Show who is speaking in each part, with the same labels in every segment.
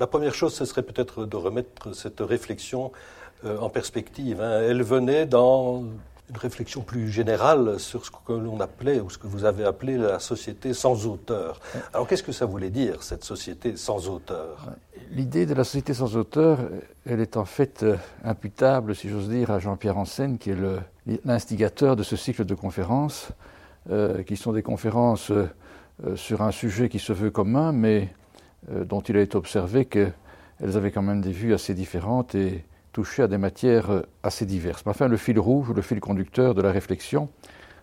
Speaker 1: La première chose, ce serait peut-être de remettre cette réflexion euh, en perspective. Hein. Elle venait dans une réflexion plus générale sur ce que l'on appelait, ou ce que vous avez appelé la société sans auteur. Alors qu'est-ce que ça voulait dire, cette société sans auteur?
Speaker 2: L'idée de la société sans auteur, elle est en fait euh, imputable, si j'ose dire, à Jean-Pierre Ansen, qui est l'instigateur de ce cycle de conférences, euh, qui sont des conférences euh, sur un sujet qui se veut commun, mais dont il a été observé qu'elles avaient quand même des vues assez différentes et touché à des matières euh, assez diverses. Mais enfin, le fil rouge, le fil conducteur de la réflexion,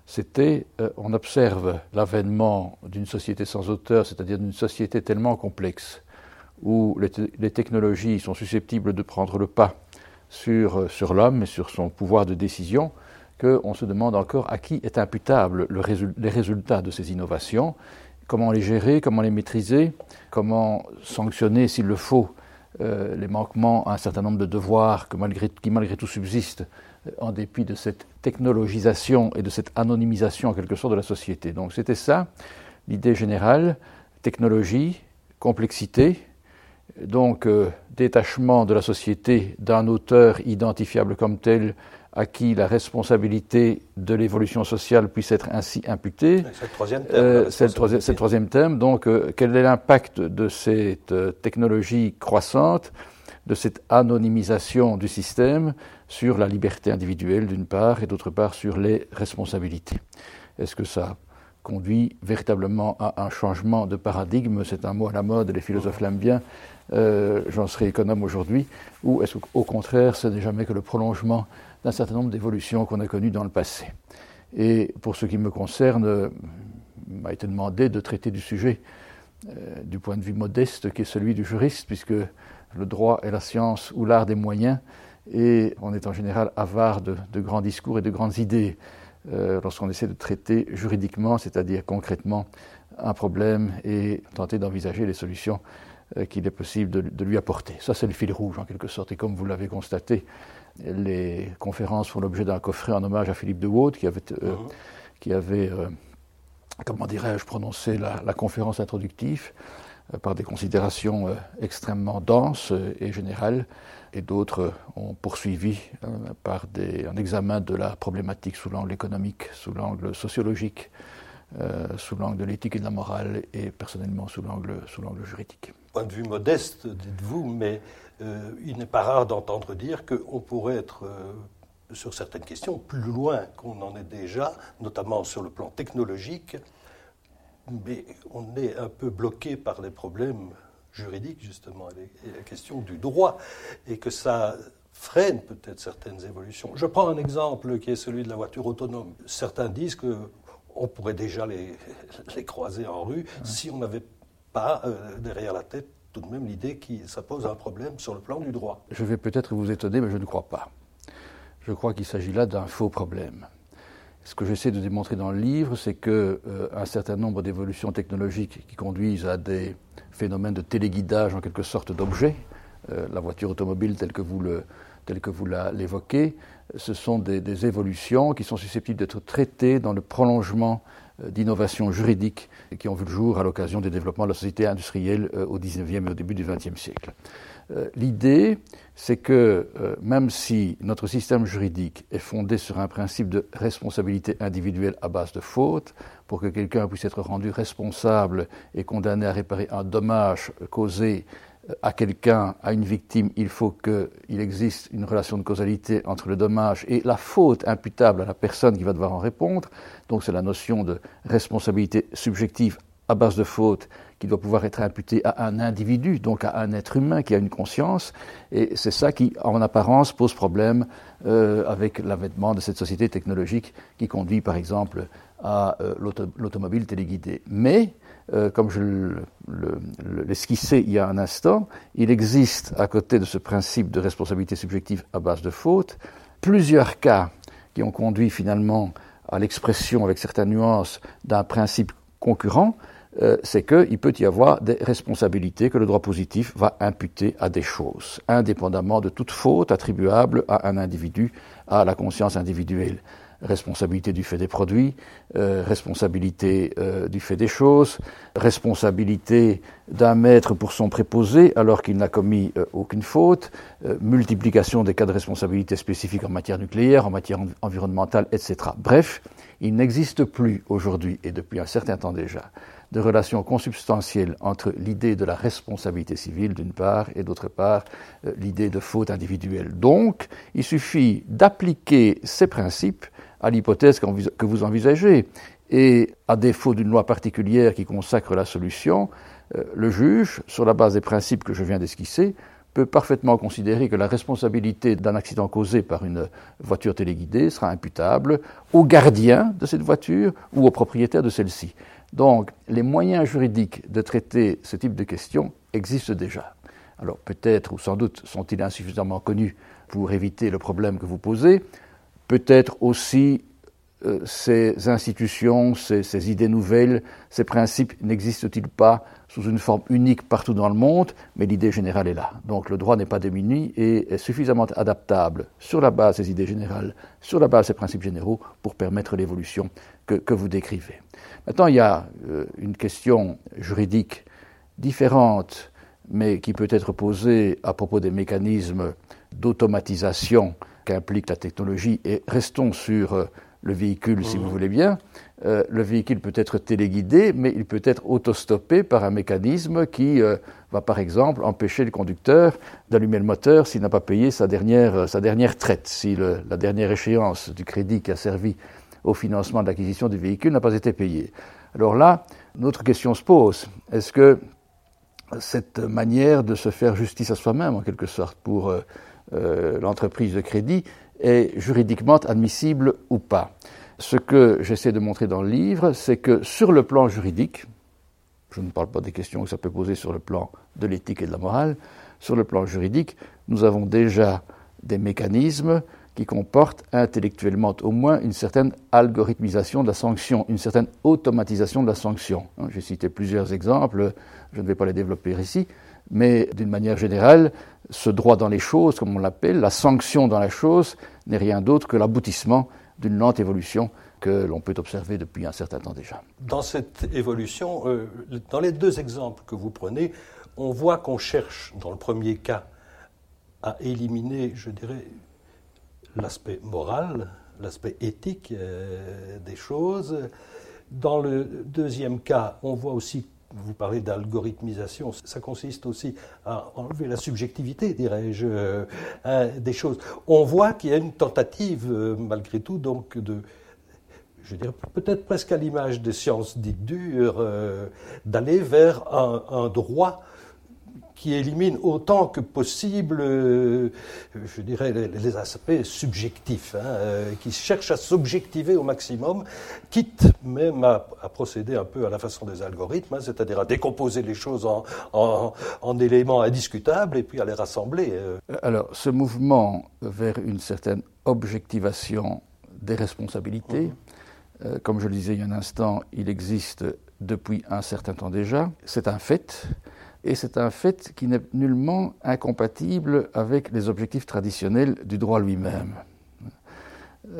Speaker 2: c'était euh, on observe l'avènement d'une société sans auteur, c'est-à-dire d'une société tellement complexe, où les, technologies sont susceptibles de prendre le pas sur, euh, sur l'homme et sur son pouvoir de décision, qu'on se demande encore à qui est imputable le les résultats de ces innovations, comment les gérer, comment les maîtriser, comment sanctionner s'il le faut euh, les manquements à un certain nombre de devoirs qui malgré tout subsistent euh, en dépit de cette technologisation et de cette anonymisation en quelque sorte de la société. Donc c'était ça, l'idée générale, technologie, complexité, donc euh, détachement de la société d'un auteur identifiable comme tel à qui la responsabilité de l'évolution sociale puisse être ainsi imputée.
Speaker 1: C'est le troisième thème. Euh,
Speaker 2: c'est le, troisième thème. Donc, euh, quel est l'impact de cette euh, technologie croissante, de cette anonymisation du système sur la liberté individuelle d'une part et d'autre part sur les responsabilités? Est-ce que ça conduit véritablement à un changement de paradigme? C'est un mot à la mode, les philosophes l'aiment bien. J'en serai économe aujourd'hui. Ou est-ce qu'au contraire, ce n'est jamais que le prolongement d'un certain nombre d'évolutions qu'on a connues dans le passé. Et pour ce qui me concerne, il m'a été demandé de traiter du sujet euh, du point de vue modeste qui est celui du juriste, puisque le droit est la science ou l'art des moyens, et on est en général avare de, grands discours et de grandes idées euh, lorsqu'on essaie de traiter juridiquement, c'est-à-dire concrètement, un problème et tenter d'envisager les solutions euh, qu'il est possible de, de, lui apporter. Ça, c'est le fil rouge, en quelque sorte. Et comme vous l'avez constaté, les conférences font l'objet d'un coffret en hommage à Philippe de Waud, qui avait, euh, mhm. qui avait euh, comment dirais-je, prononcé la, conférence introductive euh, par des considérations extrêmement denses et générales, et d'autres ont poursuivi par des, un examen de la problématique sous l'angle économique, sous l'angle sociologique, sous l'angle de l'éthique et de la morale, et personnellement sous l'angle, sous l'angle juridique.
Speaker 1: Point de vue modeste, dites-vous, mais euh, il n'est pas rare d'entendre dire qu'on pourrait être, euh, sur certaines questions, plus loin qu'on en est déjà, notamment sur le plan technologique, mais on est un peu bloqué par les problèmes juridiques, justement, et la question du droit, et que ça freine peut-être certaines évolutions. Je prends un exemple qui est celui de la voiture autonome. Certains disent qu'on pourrait déjà les, les, croiser en rue si on n'avait pas euh, derrière la tête tout de même l'idée que ça pose un problème sur le plan du droit.
Speaker 2: Je vais peut-être vous étonner, mais je ne crois pas. Je crois qu'il s'agit là d'un faux problème. Ce que j'essaie de démontrer dans le livre, c'est qu'un euh, certain nombre d'évolutions technologiques qui conduisent à des phénomènes de téléguidage en quelque sorte d'objets, euh, la voiture automobile telle que vous le, que l'évoquez, ce sont des, évolutions qui sont susceptibles d'être traitées dans le prolongement d'innovations juridiques qui ont vu le jour à l'occasion des développements de la société industrielle euh, au XIXe et au début du XXe siècle. Euh, l'idée, c'est que même si notre système juridique est fondé sur un principe de responsabilité individuelle à base de faute, pour que quelqu'un puisse être rendu responsable et condamné à réparer un dommage causé à quelqu'un, à une victime, il faut qu'il existe une relation de causalité entre le dommage et la faute imputable à la personne qui va devoir en répondre. Donc c'est la notion de responsabilité subjective à base de faute qui doit pouvoir être imputée à un individu, donc à un être humain qui a une conscience. Et c'est ça qui, en apparence, pose problème euh, avec l'avènement de cette société technologique qui conduit, par exemple, à euh, l'automobile téléguidée. Mais euh, comme je l'esquissais il y a un instant, il existe, à côté de ce principe de responsabilité subjective à base de faute, plusieurs cas qui ont conduit finalement à l'expression, avec certaines nuances, d'un principe concurrent, euh, c'est qu'il peut y avoir des responsabilités que le droit positif va imputer à des choses, indépendamment de toute faute attribuable à un individu, à la conscience individuelle. Responsabilité du fait des produits, euh, responsabilité euh, du fait des choses, responsabilité d'un maître pour son préposé alors qu'il n'a commis euh, aucune faute, multiplication des cas de responsabilité spécifiques en matière nucléaire, en matière environnementale, etc. Bref, il n'existe plus aujourd'hui, et depuis un certain temps déjà, de relation consubstantielle entre l'idée de la responsabilité civile d'une part et d'autre part l'idée de faute individuelle. Donc, il suffit d'appliquer ces principes à l'hypothèse que vous envisagez. Et à défaut d'une loi particulière qui consacre la solution, euh, le juge, sur la base des principes que je viens d'esquisser, peut parfaitement considérer que la responsabilité d'un accident causé par une voiture téléguidée sera imputable au gardien de cette voiture ou au propriétaire de celle-ci. Donc, les moyens juridiques de traiter ce type de questions existent déjà. Alors, peut-être ou sans doute sont-ils insuffisamment connus pour éviter le problème que vous posez, peut-être aussi euh, ces institutions, ces, idées nouvelles, ces principes n'existent-ils pas sous une forme unique partout dans le monde, mais l'idée générale est là. Donc le droit n'est pas démuni et est suffisamment adaptable sur la base des idées générales, sur la base des principes généraux pour permettre l'évolution que, vous décrivez. Maintenant, il y a euh, une question juridique différente, mais qui peut être posée à propos des mécanismes d'automatisation qu'implique la technologie, et restons sur euh, le véhicule, si vous mmh. voulez bien. Euh, le véhicule peut être téléguidé, mais il peut être autostoppé par un mécanisme qui euh, va, par exemple, empêcher le conducteur d'allumer le moteur s'il n'a pas payé sa dernière, sa dernière traite, si la dernière échéance du crédit qui a servi au financement de l'acquisition du véhicule n'a pas été payée. Alors là, notre question se pose. Est-ce que cette manière de se faire justice à soi-même, en quelque sorte, pour euh, l'entreprise de crédit est juridiquement admissible ou pas. Ce que j'essaie de montrer dans le livre, c'est que sur le plan juridique, je ne parle pas des questions que ça peut poser sur le plan de l'éthique et de la morale, sur le plan juridique, nous avons déjà des mécanismes qui comportent intellectuellement au moins une certaine algorithmisation de la sanction, une certaine automatisation de la sanction. J'ai cité plusieurs exemples, je ne vais pas les développer ici, mais d'une manière générale, ce droit dans les choses, comme on l'appelle, la sanction dans la chose, n'est rien d'autre que l'aboutissement d'une lente évolution que l'on peut observer depuis un certain temps déjà.
Speaker 1: Dans cette évolution, euh, dans les deux exemples que vous prenez, on voit qu'on cherche, dans le premier cas, à éliminer, je dirais, l'aspect moral, l'aspect éthique euh, des choses. Dans le deuxième cas, on voit aussi vous parlez d'algorithmisation, ça consiste aussi à enlever la subjectivité, dirais-je, euh, hein, des choses. On voit qu'il y a une tentative, euh, malgré tout, donc de, je dirais peut-être presque à l'image des sciences dites dures, euh, d'aller vers un droit qui élimine autant que possible, euh, je dirais, les, aspects subjectifs, hein, euh, qui cherche à s'objectiver au maximum, quitte même à, procéder un peu à la façon des algorithmes, hein, c'est-à-dire à décomposer les choses en, en, éléments indiscutables et puis à les rassembler.
Speaker 2: Euh. Alors, ce mouvement vers une certaine objectivation des responsabilités, mmh. comme je le disais il y a un instant, il existe depuis un certain temps déjà, c'est un fait et c'est un fait qui n'est nullement incompatible avec les objectifs traditionnels du droit lui-même.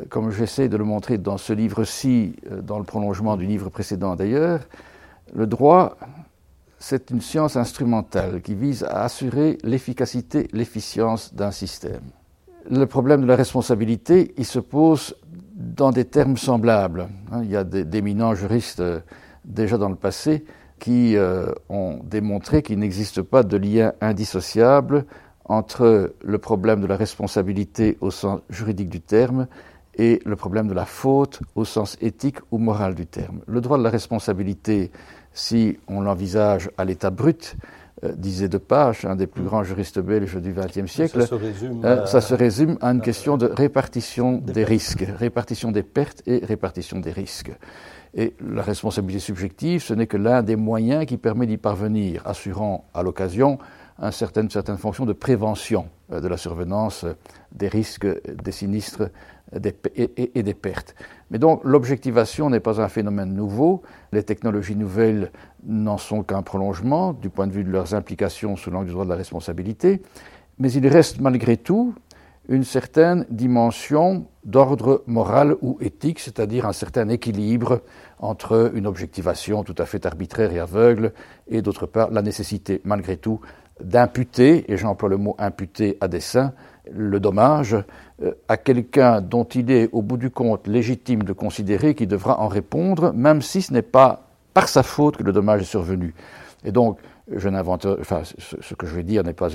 Speaker 2: Comme j'essaie de le montrer dans ce livre-ci, euh, dans le prolongement du livre précédent d'ailleurs, le droit, c'est une science instrumentale qui vise à assurer l'efficacité, l'efficience d'un système. Le problème de la responsabilité, il se pose dans des termes semblables. Il y a d'éminents juristes euh, déjà dans le passé qui euh, ont démontré qu'il n'existe pas de lien indissociable entre le problème de la responsabilité au sens juridique du terme et le problème de la faute au sens éthique ou moral du terme. Le droit de la responsabilité, si on l'envisage à l'état brut, euh, disait de Page, un des plus grands juristes belges du XXe siècle, ça se, résume euh, ça se résume à une question de répartition des risques, répartition des pertes et répartition des risques. Et la responsabilité subjective, ce n'est que l'un des moyens qui permet d'y parvenir, assurant à l'occasion une certaine, fonction de prévention euh, de la survenance des risques, des sinistres et, des pertes. Mais donc l'objectivation n'est pas un phénomène nouveau. Les technologies nouvelles n'en sont qu'un prolongement du point de vue de leurs implications sous l'angle du droit de la responsabilité. Mais il reste malgré tout une certaine dimension d'ordre moral ou éthique, c'est-à-dire un certain équilibre entre une objectivation tout à fait arbitraire et aveugle et d'autre part la nécessité malgré tout d'imputer, et j'emploie le mot imputer à dessein, le dommage euh, à quelqu'un dont il est au bout du compte légitime de considérer qu'il devra en répondre, même si ce n'est pas par sa faute que le dommage est survenu. Et donc, je n'invente, enfin, ce que je vais dire n'est pas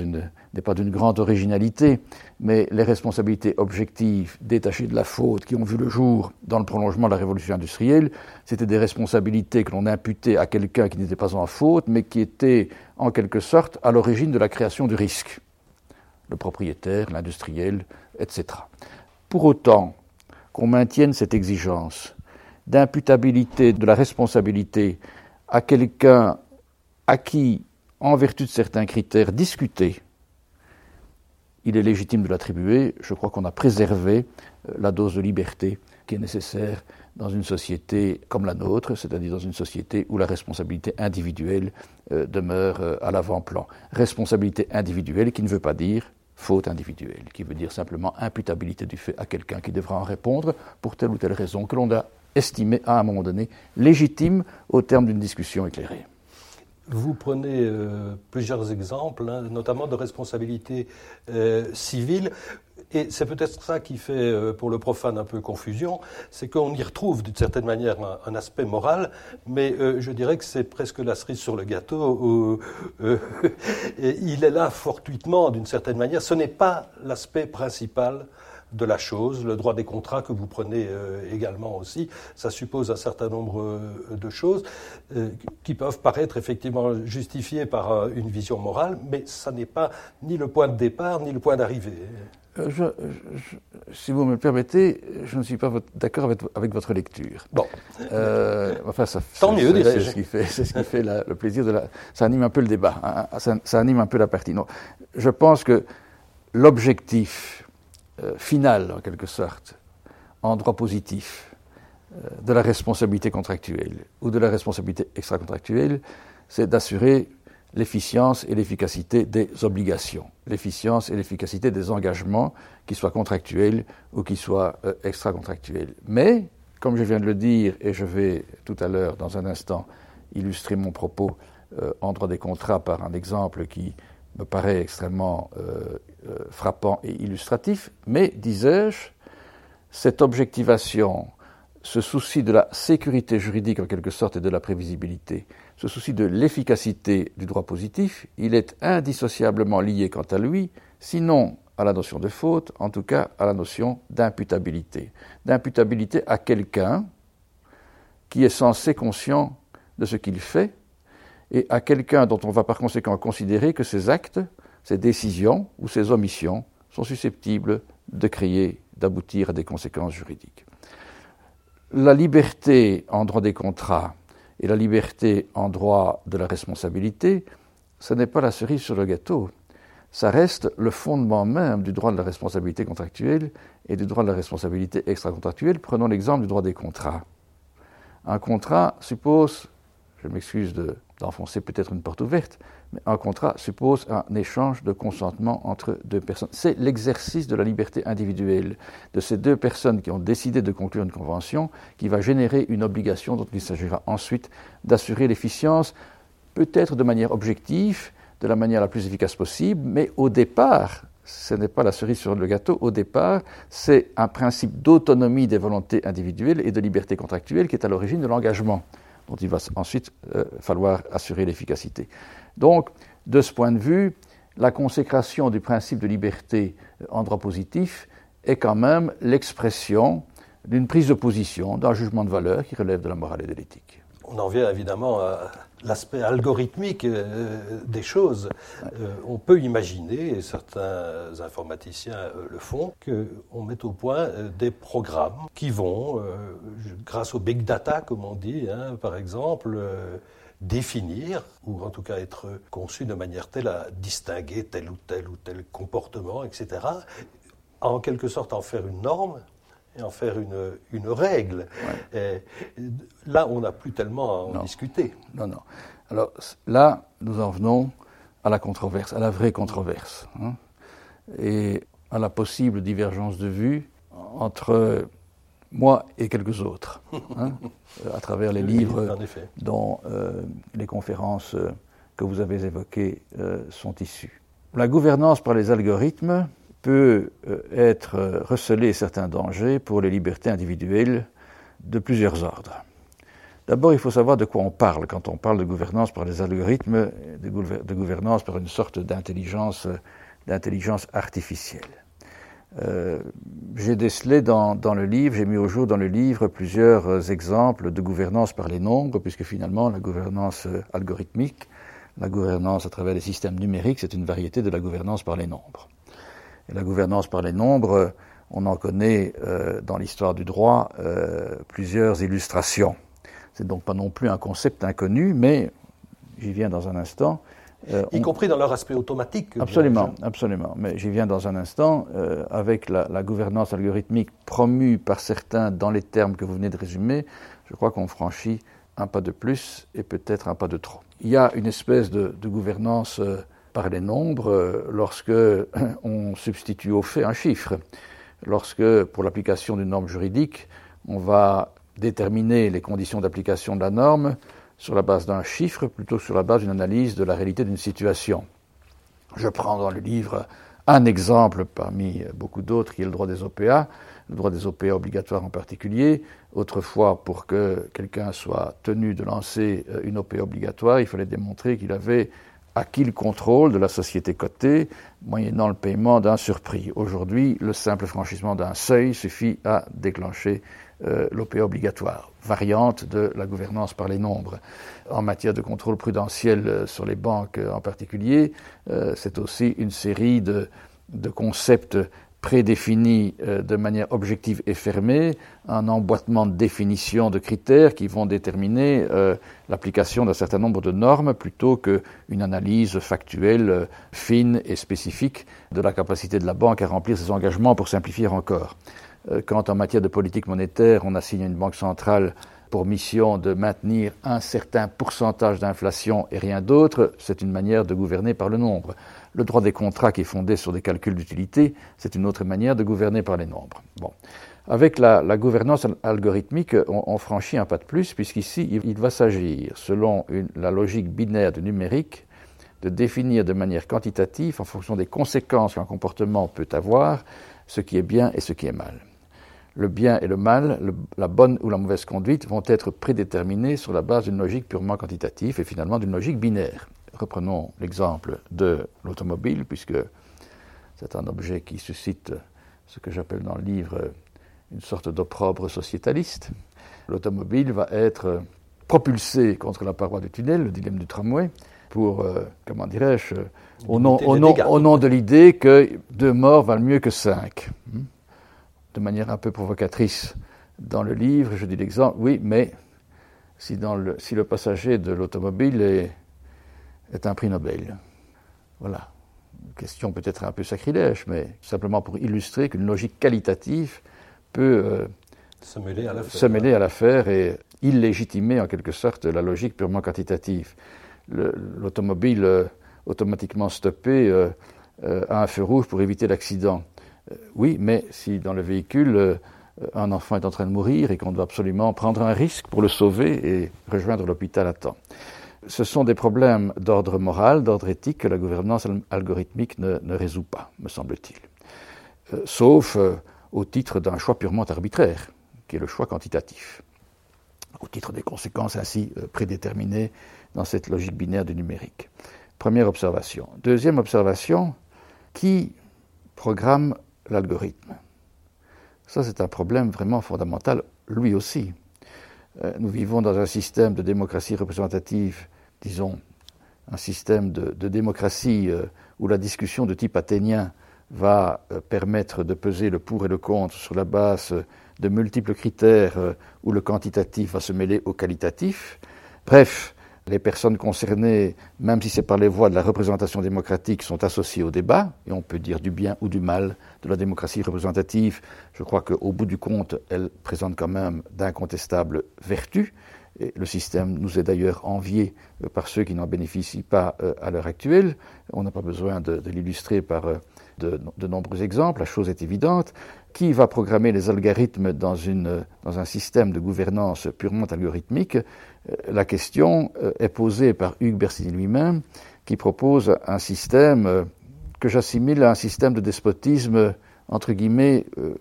Speaker 2: n'est pas d'une grande originalité, mais les responsabilités objectives détachées de la faute qui ont vu le jour dans le prolongement de la révolution industrielle, c'était des responsabilités que l'on imputait à quelqu'un qui n'était pas en faute, mais qui étaient en quelque sorte à l'origine de la création du risque. Le propriétaire, l'industriel, etc. Pour autant qu'on maintienne cette exigence d'imputabilité de la responsabilité à quelqu'un à qui, en vertu de certains critères discutés, il est légitime de l'attribuer, je crois qu'on a préservé euh, la dose de liberté qui est nécessaire dans une société comme la nôtre, c'est-à-dire dans une société où la responsabilité individuelle euh, demeure euh, à l'avant-plan. Responsabilité individuelle qui ne veut pas dire faute individuelle, qui veut dire simplement imputabilité du fait à quelqu'un qui devra en répondre pour telle ou telle raison que l'on a estimée à un moment donné légitime au terme d'une discussion éclairée.
Speaker 1: Vous prenez euh, plusieurs exemples, hein, notamment de responsabilité euh, civile. Et c'est peut-être ça qui fait euh, pour le profane un peu confusion, c'est qu'on y retrouve d'une certaine manière un, aspect moral, mais je dirais que c'est presque la cerise sur le gâteau. il est là fortuitement d'une certaine manière. Ce n'est pas l'aspect principal de la chose, le droit des contrats que vous prenez euh, également aussi, ça suppose un certain nombre euh, de choses euh, qui peuvent paraître effectivement justifiées par une vision morale, mais ça n'est pas ni le point de départ ni le point d'arrivée.
Speaker 2: si vous me le permettez, je ne suis pas d'accord avec, votre lecture.
Speaker 1: Bon.
Speaker 2: enfin, ça,
Speaker 1: Tant mieux,
Speaker 2: C'est ce qui fait, ce qui fait le plaisir de la. Ça anime un peu le débat, hein, ça, ça, anime un peu la partie. Non, je pense que l'objectif euh, final, en quelque sorte, en droit positif, euh, de la responsabilité contractuelle ou de la responsabilité extra-contractuelle, c'est d'assurer l'efficience et l'efficacité des obligations, l'efficience et l'efficacité des engagements, qu'ils soient contractuels ou qu'ils soient euh, extra-contractuels. Mais, comme je viens de le dire, et je vais tout à l'heure, dans un instant, illustrer mon propos en droit des contrats par un exemple qui me paraît extrêmement euh, euh, frappant et illustratif, mais, disais-je, cette objectivation, ce souci de la sécurité juridique en quelque sorte et de la prévisibilité, ce souci de l'efficacité du droit positif, il est indissociablement lié quant à lui, sinon à la notion de faute, en tout cas à la notion d'imputabilité. D'imputabilité à quelqu'un qui est censé conscient de ce qu'il fait et à quelqu'un dont on va par conséquent considérer que ses actes, ses décisions ou ses omissions sont susceptibles de créer, d'aboutir à des conséquences juridiques. La liberté en droit des contrats et la liberté en droit de la responsabilité, ce n'est pas la cerise sur le gâteau. Ça reste le fondement même du droit de la responsabilité contractuelle et du droit de la responsabilité extra-contractuelle. Prenons l'exemple du droit des contrats. Un contrat suppose, je m'excuse de d'enfoncer peut-être une porte ouverte, mais un contrat suppose un échange de consentement entre deux personnes. C'est l'exercice de la liberté individuelle de ces deux personnes qui ont décidé de conclure une convention qui va générer une obligation dont il s'agira ensuite d'assurer l'efficience, peut-être de manière objective, de la manière la plus efficace possible, mais au départ, ce n'est pas la cerise sur le gâteau, au départ, c'est un principe d'autonomie des volontés individuelles et de liberté contractuelle qui est à l'origine de l'engagement dont il va ensuite euh, falloir assurer l'efficacité. Donc, de ce point de vue, la consécration du principe de liberté euh, en droit positif est quand même l'expression d'une prise de position, d'un jugement de valeur qui relève de la morale et de l'éthique.
Speaker 1: On en vient évidemment à l'aspect algorithmique euh, des choses. Euh, on peut imaginer, et certains informaticiens euh, le font, qu'on mette au point des programmes qui vont, grâce au big data, comme on dit, hein, par exemple, définir, ou en tout cas être conçus de manière telle à distinguer tel ou tel ou tel comportement, etc., en quelque sorte en faire une norme et en faire une, une règle. là, on n'a plus tellement à en discuter.
Speaker 2: Non, non. Alors là, nous en venons à la controverse, à la vraie controverse, hein, et à la possible divergence de vue entre moi et quelques autres, hein, à travers les livres dont euh, les conférences euh, que vous avez évoquées euh, sont issues. La gouvernance par les algorithmes peut être recelée certains dangers pour les libertés individuelles de plusieurs ordres. D'abord, il faut savoir de quoi on parle quand on parle de gouvernance par les algorithmes, de, gouvernance par une sorte d'intelligence, d'intelligence artificielle. Euh, j'ai décelé dans, le livre, j'ai mis au jour dans le livre plusieurs euh, exemples de gouvernance par les nombres, puisque finalement la gouvernance euh, algorithmique, la gouvernance à travers les systèmes numériques, c'est une variété de la gouvernance par les nombres. La gouvernance par les nombres, on en connaît euh, dans l'histoire du droit euh, plusieurs illustrations. C'est donc pas non plus un concept inconnu, mais j'y viens dans un instant.
Speaker 1: Euh, y compris dans leur aspect automatique.
Speaker 2: Absolument, absolument. Mais j'y viens dans un instant. Avec la, la, gouvernance algorithmique promue par certains dans les termes que vous venez de résumer, je crois qu'on franchit un pas de plus et peut-être un pas de trop. Il y a une espèce de, de gouvernance par les nombres euh, lorsque on substitue au fait un chiffre. Lorsque, pour l'application d'une norme juridique, on va déterminer les conditions d'application de la norme sur la base d'un chiffre plutôt que sur la base d'une analyse de la réalité d'une situation. Je prends dans le livre un exemple parmi beaucoup d'autres qui est le droit des OPA, le droit des OPA obligatoires en particulier. Autrefois, pour que quelqu'un soit tenu de lancer euh, une OPA obligatoire, il fallait démontrer qu'il avait acquis le contrôle de la société cotée, moyennant le paiement d'un surprix. Aujourd'hui, le simple franchissement d'un seuil suffit à déclencher euh, l'OPA obligatoire, variante de la gouvernance par les nombres. En matière de contrôle prudentiel euh, sur les banques euh, en particulier, c'est aussi une série de concepts prédéfinis de manière objective et fermée, un emboîtement de définitions de critères qui vont déterminer l'application d'un certain nombre de normes plutôt qu'une analyse factuelle, fine et spécifique de la capacité de la banque à remplir ses engagements pour simplifier encore. Euh, quand en matière de politique monétaire, on assigne à une banque centrale pour mission de maintenir un certain pourcentage d'inflation et rien d'autre, c'est une manière de gouverner par le nombre. Le droit des contrats qui est fondé sur des calculs d'utilité, c'est une autre manière de gouverner par les nombres. Bon. Avec la, gouvernance algorithmique, on, franchit un pas de plus, puisqu'ici, il, va s'agir, selon la logique binaire du numérique, de définir de manière quantitative, en fonction des conséquences qu'un comportement peut avoir, ce qui est bien et ce qui est mal le bien et le mal, la bonne ou la mauvaise conduite vont être prédéterminés sur la base d'une logique purement quantitative et finalement d'une logique binaire. Reprenons l'exemple de l'automobile, puisque c'est un objet qui suscite ce que j'appelle dans le livre une sorte d'opprobre sociétaliste. L'automobile va être propulsée contre la paroi du tunnel, le dilemme du tramway, pour, euh, comment dirais-je, au nom, au, nom, au nom, de l'idée que deux morts valent mieux que cinq. Hmm? De manière un peu provocatrice dans le livre, je dis l'exemple, oui, mais si, dans le, si le passager de l'automobile est, est un prix Nobel. Voilà. question peut-être un peu sacrilège, mais simplement pour illustrer qu'une logique qualitative peut euh,
Speaker 1: se mêler à l'affaire.
Speaker 2: Se mêler à l'affaire et illégitimer en quelque sorte la logique purement quantitative. L'automobile euh, automatiquement stoppée euh, euh, a un feu rouge pour éviter l'accident. Oui, mais si dans le véhicule, un enfant est en train de mourir et qu'on doit absolument prendre un risque pour le sauver et rejoindre l'hôpital à temps. Ce sont des problèmes d'ordre moral, d'ordre éthique que la gouvernance algorithmique ne, résout pas, me semble-t-il. Euh, sauf euh, au titre d'un choix purement arbitraire, qui est le choix quantitatif, au titre des conséquences ainsi euh, prédéterminées dans cette logique binaire du numérique. Première observation. Deuxième observation, qui programme l'algorithme? Ça, c'est un problème vraiment fondamental, lui aussi. Nous vivons dans un système de démocratie représentative, disons, un système de, démocratie euh, où la discussion de type athénien va euh, permettre de peser le pour et le contre sur la base de multiples critères euh, où le quantitatif va se mêler au qualitatif. Bref, les personnes concernées, même si c'est par les voies de la représentation démocratique, sont associées au débat, et on peut dire du bien ou du mal de la démocratie représentative. Je crois qu'au bout du compte, elle présente quand même d'incontestables vertus, Le système nous est d'ailleurs envié par ceux qui n'en bénéficient pas à l'heure actuelle. On n'a pas besoin de, l'illustrer par de, de, nombreux exemples, la chose est évidente. Qui va programmer les algorithmes dans, dans un système de gouvernance purement algorithmique? La question est posée par Hugues Bersini lui-même, qui propose un système que j'assimile à un système de despotisme, entre guillemets, euh,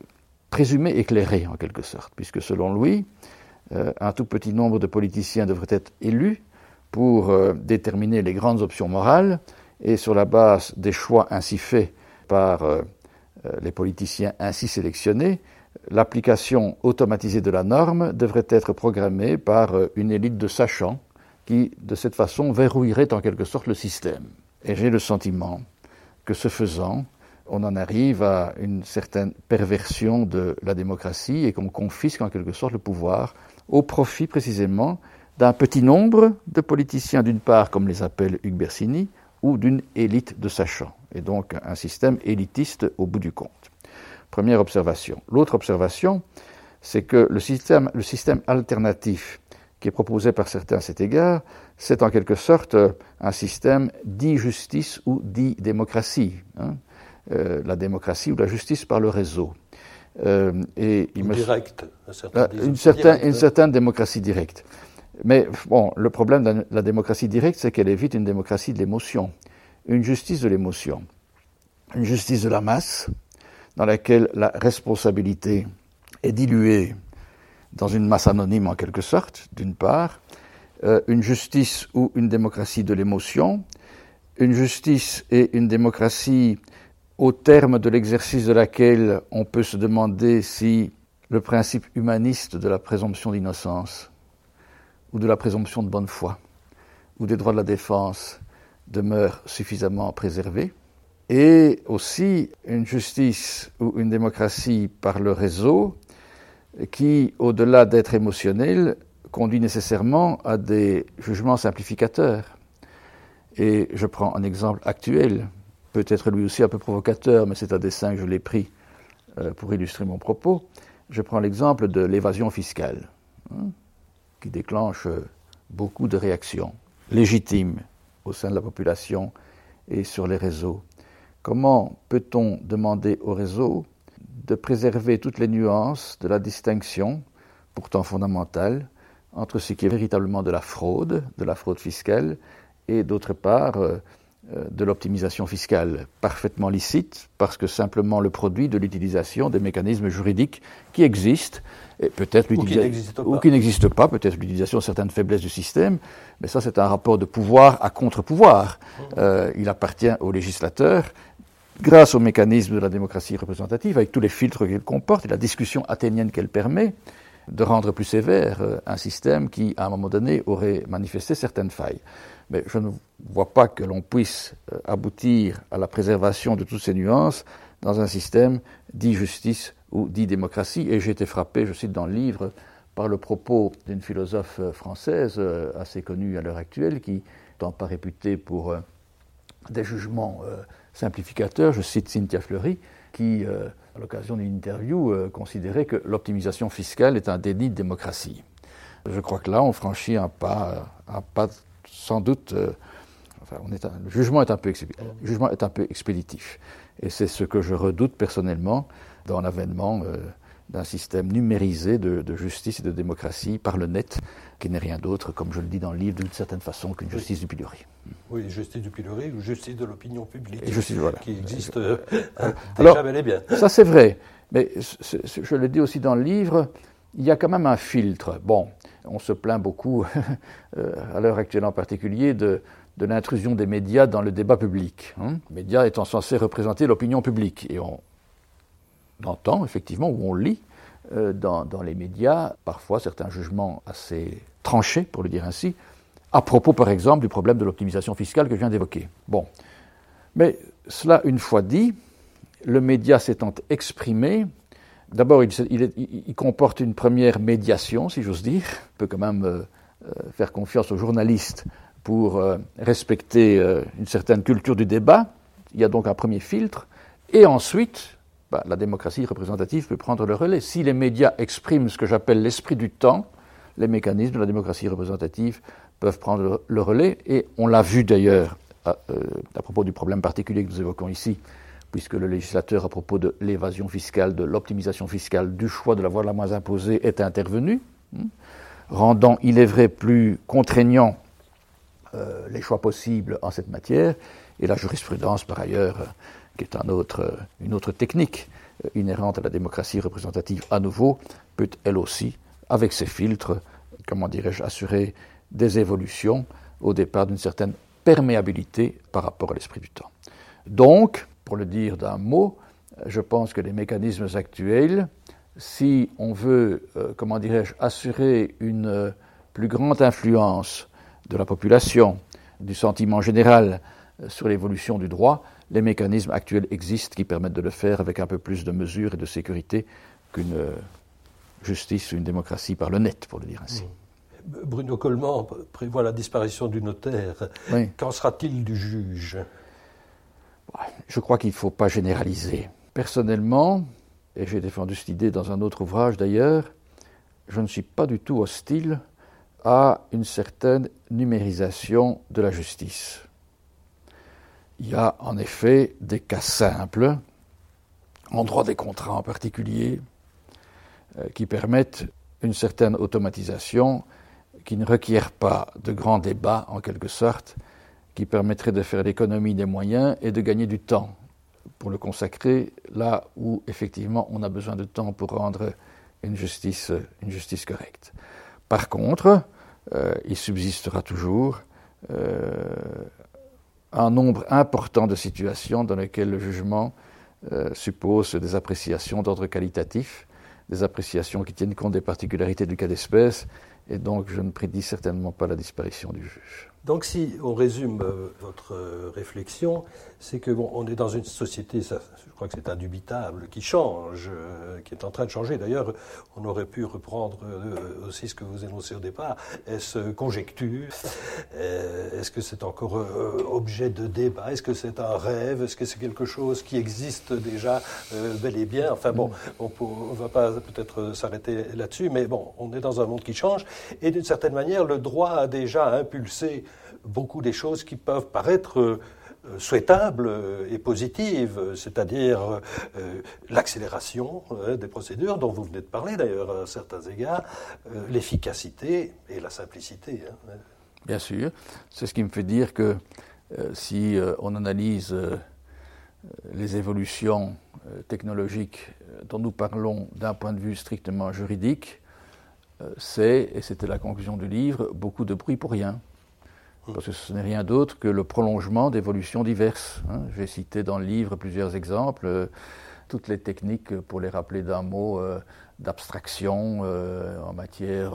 Speaker 2: présumé éclairé en quelque sorte, puisque selon lui, euh, un tout petit nombre de politiciens devraient être élus pour euh, déterminer les grandes options morales, et sur la base des choix ainsi faits par les politiciens ainsi sélectionnés, l'application automatisée de la norme devrait être programmée par une élite de sachants qui, de cette façon, verrouillerait en quelque sorte le système. Et j'ai le sentiment que ce faisant, on en arrive à une certaine perversion de la démocratie et qu'on confisque en quelque sorte le pouvoir au profit précisément d'un petit nombre de politiciens, d'une part, comme les appelle Hugues Bersini, ou d'une élite de sachants, et donc un système élitiste au bout du compte. Première observation. L'autre observation, c'est que le système, alternatif qui est proposé par certains à cet égard, c'est en quelque sorte un système dit justice ou dit démocratie. Hein. Euh, la démocratie ou la justice par le réseau.
Speaker 1: Et il me... direct,
Speaker 2: une, certaine, une certaine démocratie directe. Mais bon, le problème de la démocratie directe, c'est qu'elle évite une démocratie de l'émotion, une justice de l'émotion, une justice de la masse, dans laquelle la responsabilité est diluée dans une masse anonyme en quelque sorte, d'une part, euh, une justice ou une démocratie de l'émotion, une justice et une démocratie au terme de l'exercice de laquelle on peut se demander si le principe humaniste de la présomption d'innocence ou de la présomption de bonne foi ou des droits de la défense demeure suffisamment préservé, et aussi une justice ou une démocratie par le réseau qui, au-delà d'être émotionnel, conduit nécessairement à des jugements simplificateurs. Et je prends un exemple actuel, peut-être lui aussi un peu provocateur, mais c'est un dessin que je l'ai pris euh, pour illustrer mon propos. Je prends l'exemple de l'évasion fiscale, hein, qui déclenche beaucoup de réactions légitimes au sein de la population et sur les réseaux. Comment peut-on demander au réseau de préserver toutes les nuances de la distinction, pourtant fondamentale, entre ce qui est véritablement de la fraude, de la fraude fiscale, et d'autre part euh, euh, de l'optimisation fiscale, parfaitement licite, parce que simplement le produit de l'utilisation des mécanismes juridiques qui existent, et peut-être
Speaker 1: ou
Speaker 2: qui n'existent pas, peut-être l'utilisation de certaines faiblesses du système, mais ça c'est un rapport de pouvoir à contre-pouvoir. Euh, il appartient aux législateurs grâce au mécanisme de la démocratie représentative, avec tous les filtres qu'elle comporte et la discussion athénienne qu'elle permet, de rendre plus sévère euh, un système qui, à un moment donné, aurait manifesté certaines failles. Mais je ne vois pas que l'on puisse euh, aboutir à la préservation de toutes ces nuances dans un système dit justice ou dit démocratie. Et j'ai été frappé, je cite dans le livre, par le propos d'une philosophe euh, française assez connue à l'heure actuelle, qui, n'étant pas réputée pour des jugements simplificateur, je cite Cynthia Fleury, qui, à l'occasion d'une interview, euh, considérait que l'optimisation fiscale est un déni de démocratie. Je crois que là, on franchit un pas, un pas sans doute. Euh, enfin, le jugement est, un peu le jugement est un peu expéditif. Et c'est ce que je redoute personnellement dans l'avènement d'un système numérisé de, justice et de démocratie par le net, qui n'est rien d'autre, comme je le dis dans le livre, d'une certaine façon qu'une justice du pilori.
Speaker 1: Oui, justice du pilori ou justice de l'opinion publique,
Speaker 2: justice, voilà.
Speaker 1: qui existe euh, euh, Alors, bien.
Speaker 2: Ça c'est vrai, mais je le dis aussi dans le livre, il y a quand même un filtre. Bon, on se plaint beaucoup, euh, à l'heure actuelle en particulier, de, de l'intrusion des médias dans le débat public. Hein. Les médias étant censés représenter l'opinion publique. Et on, entend effectivement, ou on lit euh, dans, les médias, parfois certains jugements assez tranchés, pour le dire ainsi, à propos par exemple du problème de l'optimisation fiscale que je viens d'évoquer. Bon. Mais cela, une fois dit, le média s'étant exprimé, d'abord il, comporte une première médiation, si j'ose dire, on peut quand même euh, euh, faire confiance aux journalistes pour respecter une certaine culture du débat, il y a donc un premier filtre, et ensuite, bah, la démocratie représentative peut prendre le relais. Si les médias expriment ce que j'appelle l'esprit du temps, les mécanismes de la démocratie représentative peuvent prendre le relais. Et on l'a vu d'ailleurs à, euh, à, propos du problème particulier que nous évoquons ici, puisque le législateur, à propos de l'évasion fiscale, de l'optimisation fiscale, du choix de la voie la moins imposée, est intervenu, hein, rendant, il est vrai, plus contraignant euh, les choix possibles en cette matière. Et la jurisprudence, par ailleurs, euh, qui est autre, une autre technique inhérente à la démocratie représentative, à nouveau, peut elle aussi, avec ses filtres, comment dirais-je, assurer des évolutions au départ d'une certaine perméabilité par rapport à l'esprit du temps. Donc, pour le dire d'un mot, je pense que les mécanismes actuels, si on veut, euh, comment dirais-je, assurer une euh, plus grande influence de la population, du sentiment général euh, sur l'évolution du droit, les mécanismes actuels existent qui permettent de le faire avec un peu plus de mesure et de sécurité qu'une justice ou une démocratie par le net, pour le dire ainsi.
Speaker 1: Bruno Coleman prévoit la disparition du notaire. Qu'en sera-t-il du juge?
Speaker 2: Je crois qu'il ne faut pas généraliser. Personnellement, et j'ai défendu cette idée dans un autre ouvrage d'ailleurs, je ne suis pas du tout hostile à une certaine numérisation de la justice. Il y a en effet des cas simples, en droit des contrats en particulier, euh, qui permettent une certaine automatisation qui ne requiert pas de grands débats, en quelque sorte, qui permettrait de faire l'économie des moyens et de gagner du temps pour le consacrer là où effectivement on a besoin de temps pour rendre une justice, une correcte. Par contre, euh, il subsistera toujours euh, un nombre important de situations dans lesquelles le jugement euh, suppose des appréciations d'ordre qualitatif, des appréciations qui tiennent compte des particularités du cas d'espèce et donc je ne prédis certainement pas la disparition du juge.
Speaker 1: Donc si on résume euh, votre euh, réflexion, c'est que bon, on est dans une société, ça, je crois que c'est indubitable, qui change, euh, qui est en train de changer. D'ailleurs, on aurait pu reprendre aussi ce que vous énoncez au départ. Est-ce conjecture? Est-ce que c'est encore objet de débat? Est-ce que c'est un rêve? Est-ce que c'est quelque chose qui existe déjà bel et bien? Enfin bon, on ne va pas peut-être s'arrêter là-dessus, mais bon, on est dans un monde qui change. Et d'une certaine manière, le droit a déjà impulsé beaucoup des choses qui peuvent paraître euh, souhaitables et positives, c'est-à-dire euh, l'accélération euh, des procédures dont vous venez de parler d'ailleurs à certains égards, l'efficacité et la simplicité. Hein.
Speaker 2: Bien sûr, c'est ce qui me fait dire que si on analyse les évolutions technologiques dont nous parlons d'un point de vue strictement juridique, c'est, et c'était la conclusion du livre, beaucoup de bruit pour rien parce que ce n'est rien d'autre que le prolongement d'évolutions diverses. Hein. J'ai cité dans le livre plusieurs exemples, euh, toutes les techniques, pour les rappeler d'un mot, euh, d'abstraction euh, en, matière,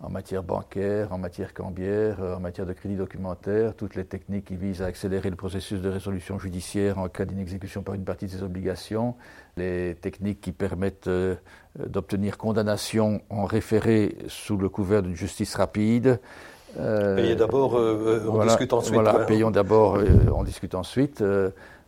Speaker 2: en matière bancaire, en matière cambiaire, en matière de crédit documentaire, toutes les techniques qui visent à accélérer le processus de résolution judiciaire en cas d'inexécution par une partie de ses obligations, les techniques qui permettent d'obtenir condamnation en référé sous le couvert d'une justice rapide,
Speaker 1: Payez d'abord, euh, on discute ensuite.
Speaker 2: Voilà, payons d'abord, euh, on discute ensuite.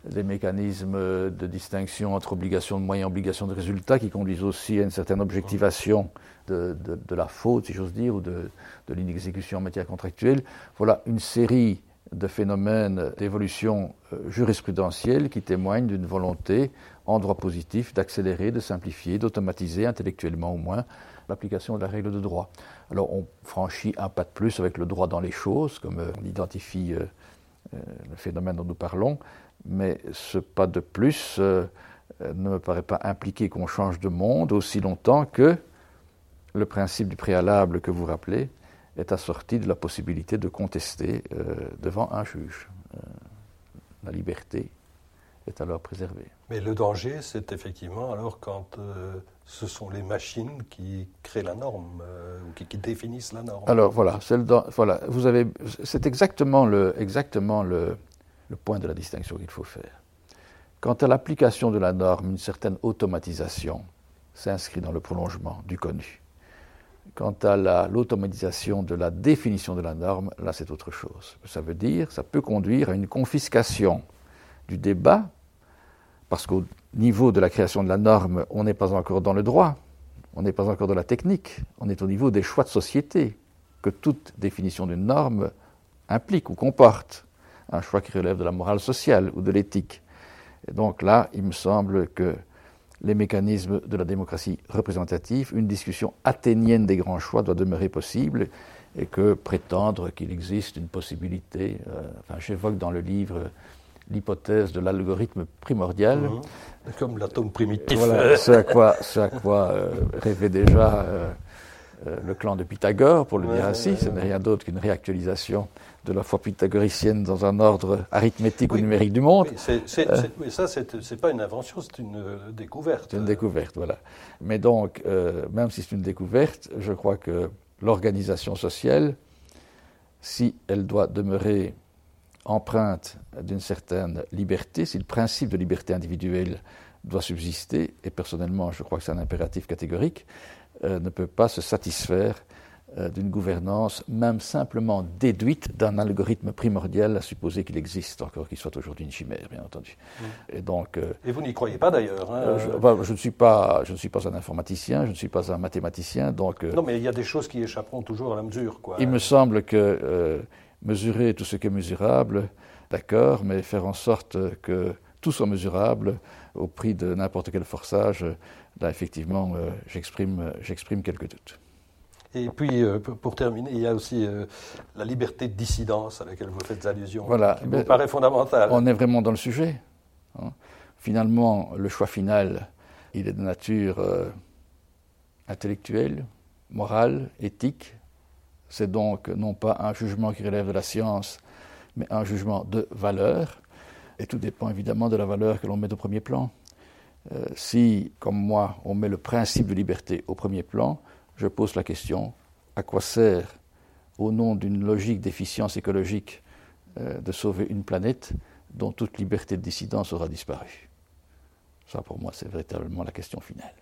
Speaker 2: des mécanismes de distinction entre obligation de moyens et obligation de résultats qui conduisent aussi à une certaine objectivation de, la faute, si j'ose dire, ou de, de l'inexécution en matière contractuelle. Voilà une série de phénomènes d'évolution jurisprudentielle qui témoignent d'une volonté en droit positif d'accélérer, de simplifier, d'automatiser intellectuellement au moins l'application de la règle de droit. Alors on franchit un pas de plus avec le droit dans les choses, comme euh, on identifie euh, euh, le phénomène dont nous parlons, mais ce pas de plus ne me paraît pas impliquer qu'on change de monde aussi longtemps que le principe du préalable que vous rappelez est assorti de la possibilité de contester devant un juge. la liberté est alors préservée.
Speaker 1: Mais le danger, c'est effectivement alors quand ce sont les machines qui créent la norme euh, ou qui, définissent la norme.
Speaker 2: Alors voilà, voilà vous avez, c'est exactement, le, exactement le, le point de la distinction qu'il faut faire. Quant à l'application de la norme, une certaine automatisation s'inscrit dans le prolongement du connu. Quant à l'automatisation de la définition de la norme, là c'est autre chose. Ça veut dire, ça peut conduire à une confiscation du débat, parce qu'au niveau de la création de la norme, on n'est pas encore dans le droit. on n'est pas encore dans la technique, on est au niveau des choix de société que toute définition d'une norme implique ou comporte. Un choix qui relève de la morale sociale ou de l'éthique. Et donc là, il me semble que les mécanismes de la démocratie représentative, une discussion athénienne des grands choix doit demeurer possible et que prétendre qu'il existe une possibilité, euh, j'évoque dans le livre l'hypothèse de l'algorithme primordial. Mhm.
Speaker 1: Comme l'atome primitif.
Speaker 2: Voilà, ce à quoi, ce à quoi euh, rêvait déjà euh, le clan de Pythagore, pour le dire ainsi. ce n'est rien d'autre qu'une réactualisation de la foi pythagoricienne dans un ordre arithmétique ou numérique du monde.
Speaker 1: Oui, ça, c'est pas une invention, c'est une découverte.
Speaker 2: C'est une découverte, voilà. Mais donc, même si c'est une découverte, je crois que l'organisation sociale, si elle doit demeurer empreinte d'une certaine liberté, si le principe de liberté individuelle doit subsister, et personnellement je crois que c'est un impératif catégorique, euh, ne peut pas se satisfaire euh, d'une gouvernance, même simplement déduite d'un algorithme primordial, à supposer qu'il existe, encore qu'il soit aujourd'hui une chimère, bien entendu.
Speaker 1: Mm. Et, donc, euh, Et vous n'y croyez pas d'ailleurs
Speaker 2: hein, euh, je, ne suis pas, je ne suis pas un informaticien, je ne suis pas un mathématicien, donc...
Speaker 1: non, mais il y a des choses qui échapperont toujours à la mesure, quoi.
Speaker 2: Il me semble que mesurer tout ce qui est mesurable, d'accord, mais faire en sorte que tout soit mesurable au prix de n'importe quel forçage, là, effectivement, j'exprime quelques doutes.
Speaker 1: Et puis, euh, pour terminer, il y a aussi euh, la liberté de dissidence à laquelle vous faites allusion,
Speaker 2: voilà.
Speaker 1: qui me paraît fondamentale.
Speaker 2: On est vraiment dans le sujet. Hein. Finalement, le choix final, il est de nature euh, intellectuelle, morale, éthique. C'est donc non pas un jugement qui relève de la science, mais un jugement de valeur. Et tout dépend évidemment de la valeur que l'on met au premier plan. si, comme moi, on met le principe de liberté au premier plan, je pose la question, à quoi sert, au nom d'une logique d'efficience écologique, euh, de sauver une planète dont toute liberté de dissidence aura disparu? Ça, pour moi, c'est véritablement la question finale.